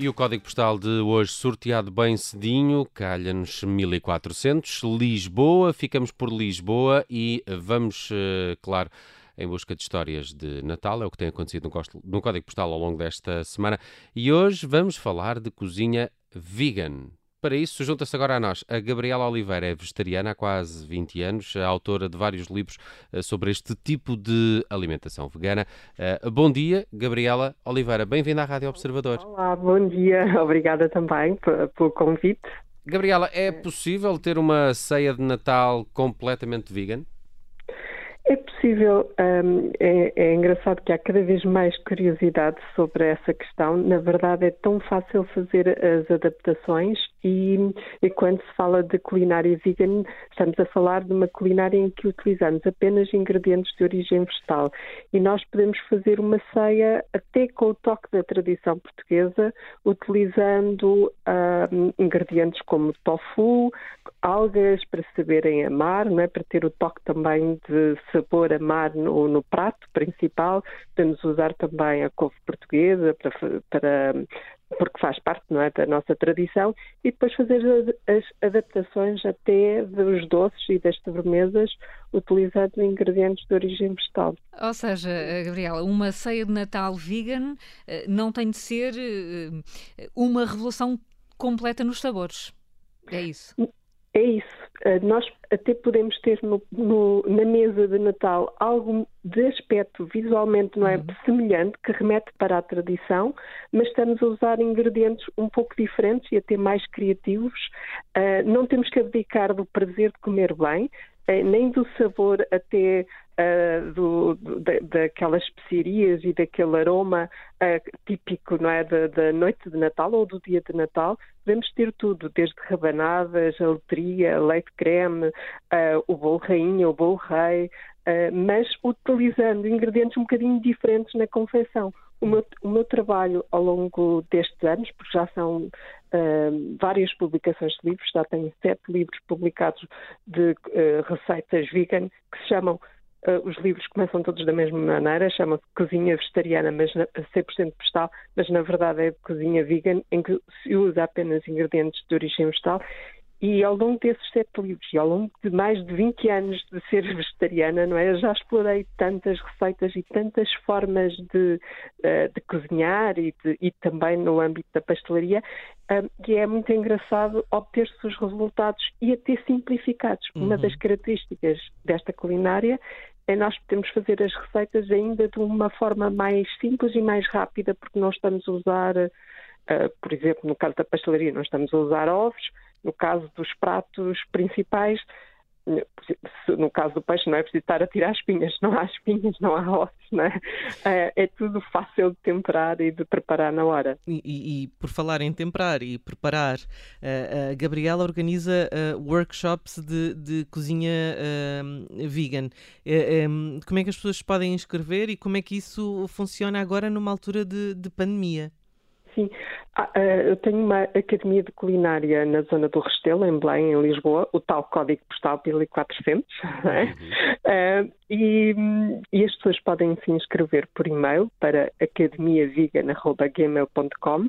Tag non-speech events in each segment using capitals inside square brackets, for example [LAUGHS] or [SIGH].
E o código postal de hoje, sorteado bem cedinho, calha-nos 1400, Lisboa, ficamos por Lisboa e vamos, eh, claro, em busca de histórias de Natal, é o que tem acontecido no código postal ao longo desta semana. E hoje vamos falar de cozinha vegan. Para isso, junta-se agora a nós a Gabriela Oliveira, é vegetariana há quase 20 anos, autora de vários livros eh, sobre este tipo de alimentação vegana. Eh, bom dia, Gabriela Oliveira, bem-vinda à Rádio Observador. Olá, bom dia, [LAUGHS] obrigada também pelo convite. Gabriela, é possível ter uma ceia de Natal completamente vegan? É possível, um, é, é, engraçado que há cada vez mais curiosidade sobre essa questão. Na verdade, é tão fácil fazer as adaptações e, e, quando se fala de culinária vegan, estamos a falar de uma culinária em que utilizamos apenas ingredientes de origem vegetal. E nós podemos fazer uma ceia até com o toque da tradição portuguesa, utilizando um, ingredientes como tofu, algas para saberem amar, não é? para ter o toque também de sabor amar no, no prato principal. Podemos usar também a couve portuguesa para, para porque faz parte não é, da nossa tradição, e depois fazer as adaptações até dos doces e das sobremesas utilizando ingredientes de origem vegetal. Ou seja, Gabriela, uma ceia de Natal vegan eh, não tem de ser eh, uma revolução completa nos sabores. É isso? É isso. Eh, nós até podemos ter no, no, na mesa de Natal algo de aspecto visualmente não é uhum. semelhante que remete para a tradição, mas estamos a usar ingredientes um pouco diferentes e até mais criativos. Uh, não temos que abdicar do prazer de comer bem, nem do sabor até uh, do, do, daquelas especiarias e daquele aroma uh, típico não é, da, da, noite de Natal ou do dia de Natal. Podemos ter tudo, desde rabanadas, a letria, leite creme, uh, o bolo rainha, o bolo rei, mas utilizando ingredientes um bocadinho diferentes na confecção. O meu, o meu, trabalho ao longo destes anos, porque já são várias publicações de livros, já tenho sete livros publicados de uh, receitas vegan que se chamam Uh, os livros começam todos da mesma maneira, chama-se Cozinha Vegetariana, mas na, 100% vegetal, mas na verdade é cozinha vegan, em que se usa apenas ingredientes de origem vegetal. E ao longo desses sete livros e ao longo de mais de 20 anos de ser [LAUGHS] vegetariana, não é? Eu já explorei tantas receitas e tantas formas de, uh, de cozinhar e, de, e, também no âmbito da pastelaria, um, que é muito engraçado obter-se os resultados e até simplificados. Uhum. Uma das características desta culinária é nós podemos fazer as receitas ainda de uma forma mais simples e mais rápida, porque não estamos a usar, por exemplo, no caso da pastelaria, não estamos a usar ovos, no caso dos pratos principais, no caso do peixe, não é preciso estar a tirar espinhas, não há espinhas, não há ossos, não é? É, é tudo fácil de temperar e de preparar na hora. E, e, e por falar em temperar e preparar, a Gabriela organiza workshops de, de cozinha vegan. como é que as pessoas podem inscrever e como é que isso funciona agora numa altura de, de pandemia? Sim, ah, eh, eu tenho uma academia de culinária na zona do Restelo, em Belém, em Lisboa, o tal código postal 1400, é? uhum. uh, e, e, as pessoas podem se inscrever por e-mail para academiavegan.gmail.com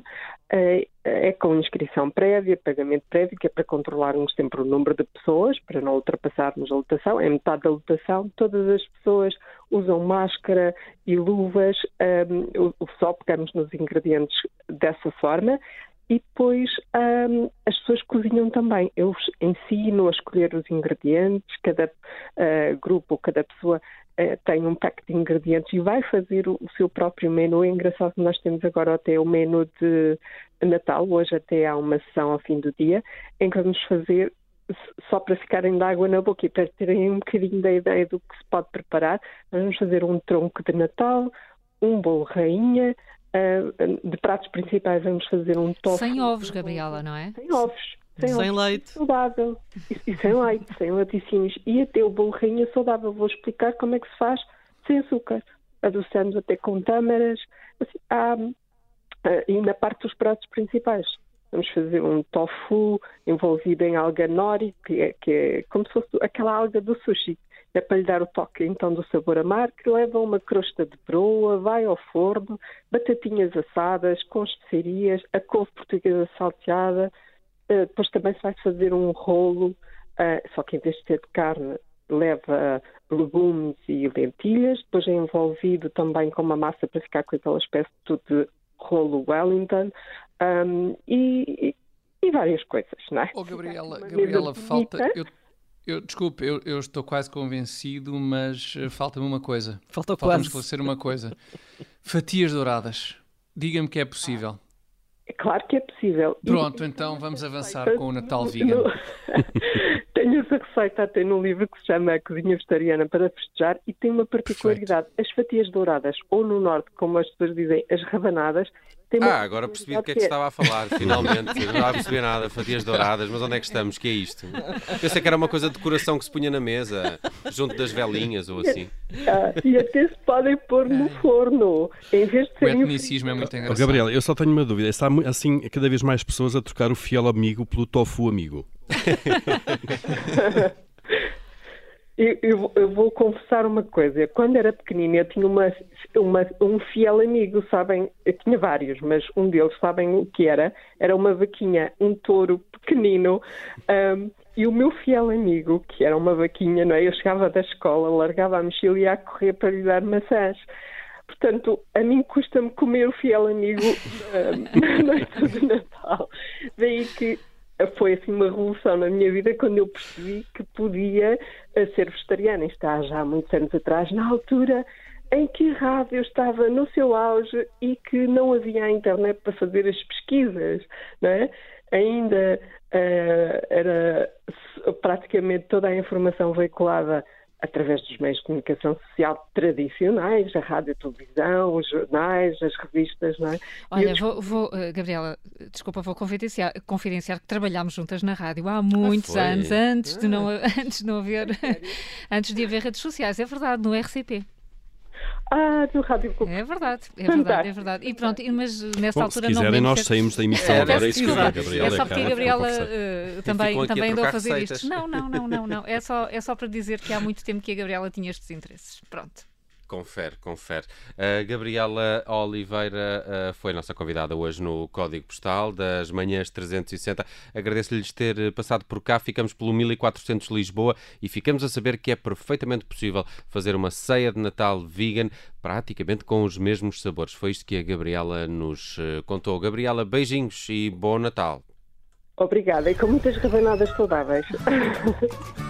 é, é com inscrição prévia, pagamento prévio, que é para controlarmos sempre o número de pessoas, para não ultrapassarmos a lotação. É metade da lotação. Todas as pessoas usam máscara e luvas, um, só pegamos nos ingredientes dessa forma. E depois um, as pessoas cozinham também. Eu ensino a escolher os ingredientes, cada uh, grupo, cada pessoa uh, tem um pack de ingredientes e vai fazer o, o, seu próprio menu. É engraçado que nós temos agora até o menu de Natal, hoje até há uma sessão ao fim do dia, em que vamos fazer só para ficarem de água na boca e para terem um bocadinho da ideia do que se pode preparar, vamos fazer um tronco de Natal, um bolo rainha, de pratos principais vamos fazer um tofu. Sem ovos, Gabriela, não é? Sem ovos. Sem, sem ovos. leite. Saudável. E, e, sem leite, [LAUGHS] sem laticínios. E até o bolo rainha saudável. Vou explicar como é que se faz sem açúcar. Adoçamos até com tâmaras. Assim, há, uh, e na parte dos pratos principais. Vamos fazer um tofu envolvido em alga nori, que é, que é como se fosse aquela alga do sushi é para lhe dar o toque então do sabor amargo, que leva uma crosta de broa, vai ao forno, batatinhas assadas, com especiarias, a couve portuguesa salteada, uh, depois também se vai fazer um rolo, uh, só que em vez de ter de carne, leva legumes e lentilhas, depois é envolvido também com uma massa para ficar com aquela espécie de rolo Wellington um, e, e, várias coisas, não é? Oh, Gabriela, Gabriela falta. Eu, eu, desculpe, eu, eu, estou quase convencido, mas eh, falta-me uma coisa. Falta quase. esclarecer uma coisa. Fatias douradas. Diga-me que é possível. É claro que é possível. Pronto, então vamos avançar com o Natal Vegan. [LAUGHS] Tenho essa receita até no livro que se chama A Cozinha Vegetariana para Festejar e tem uma particularidade. Perfeito. As fatias douradas, ou no norte, como as pessoas dizem, as rabanadas, ah, agora percebi do que é que se estava a falar, [LAUGHS] finalmente. não estava a perceber nada, fatias douradas, mas onde é que estamos? que é isto? Pensei que era uma coisa de decoração que se punha na mesa, junto das velinhas ou assim. Ah, e até se podem pôr no forno, em vez de serem... O etnicismo é muito engraçado. Oh, Gabriela, eu só tenho uma dúvida. Está assim cada vez mais pessoas a trocar o fiel amigo pelo tofu amigo. [LAUGHS] Eu, eu, eu, vou confessar uma coisa. Quando era pequenina, eu tinha uma, uma, um fiel amigo, sabem? Eu tinha vários, mas um deles, sabem o que era? Era uma vaquinha, um touro pequenino. Um, e o meu fiel amigo, que era uma vaquinha, não é? Eu chegava da escola, largava a mochila e ia a correr para lhe dar maçãs. Portanto, a mim custa-me comer o fiel amigo [LAUGHS] na noite de Natal. Daí que foi assim uma revolução na minha vida quando eu percebi que podia eh, ser vegetariana. Isto há já muitos anos atrás, na altura em que a rádio estava no seu auge e que não havia a internet para fazer as pesquisas, não é? Ainda uh, era praticamente toda a informação veiculada através dos meios de comunicação social tradicionais, a rádio, a televisão, os jornais, as revistas, não é? Olha, vou, vou, eh, Gabriela, desculpa, vou confidenciar, confidenciar que trabalhámos juntas na rádio há muitos ah, anos, antes, ah. de não, [LAUGHS] antes de não haver, antes de haver redes sociais, é verdade, no RCP. Ah, do Rádio Clube. É verdade, é verdade, é verdade. E pronto, mas nessa Bom, altura se quiserem, não nós saímos da emissão é, agora. É, isso desculpa, Gabriela, é só porque a Gabriela uh, também, também andou a fazer receitas. isto. Não, não, não, não, não. É [LAUGHS] só, é só para dizer que há muito tempo que a Gabriela tinha estes interesses. Pronto. Confere, confere. A Gabriela Oliveira uh, foi nossa convidada hoje no Código Postal das Manhãs 360. Agradeço-lhes ter passado por cá. Ficamos pelo 1400 Lisboa e ficamos a saber que é perfeitamente possível fazer uma ceia de Natal vegan praticamente com os mesmos sabores. Foi isto que a Gabriela nos uh, contou. Gabriela, beijinhos e bom Natal. Obrigada e com muitas rabanadas saudáveis. [LAUGHS]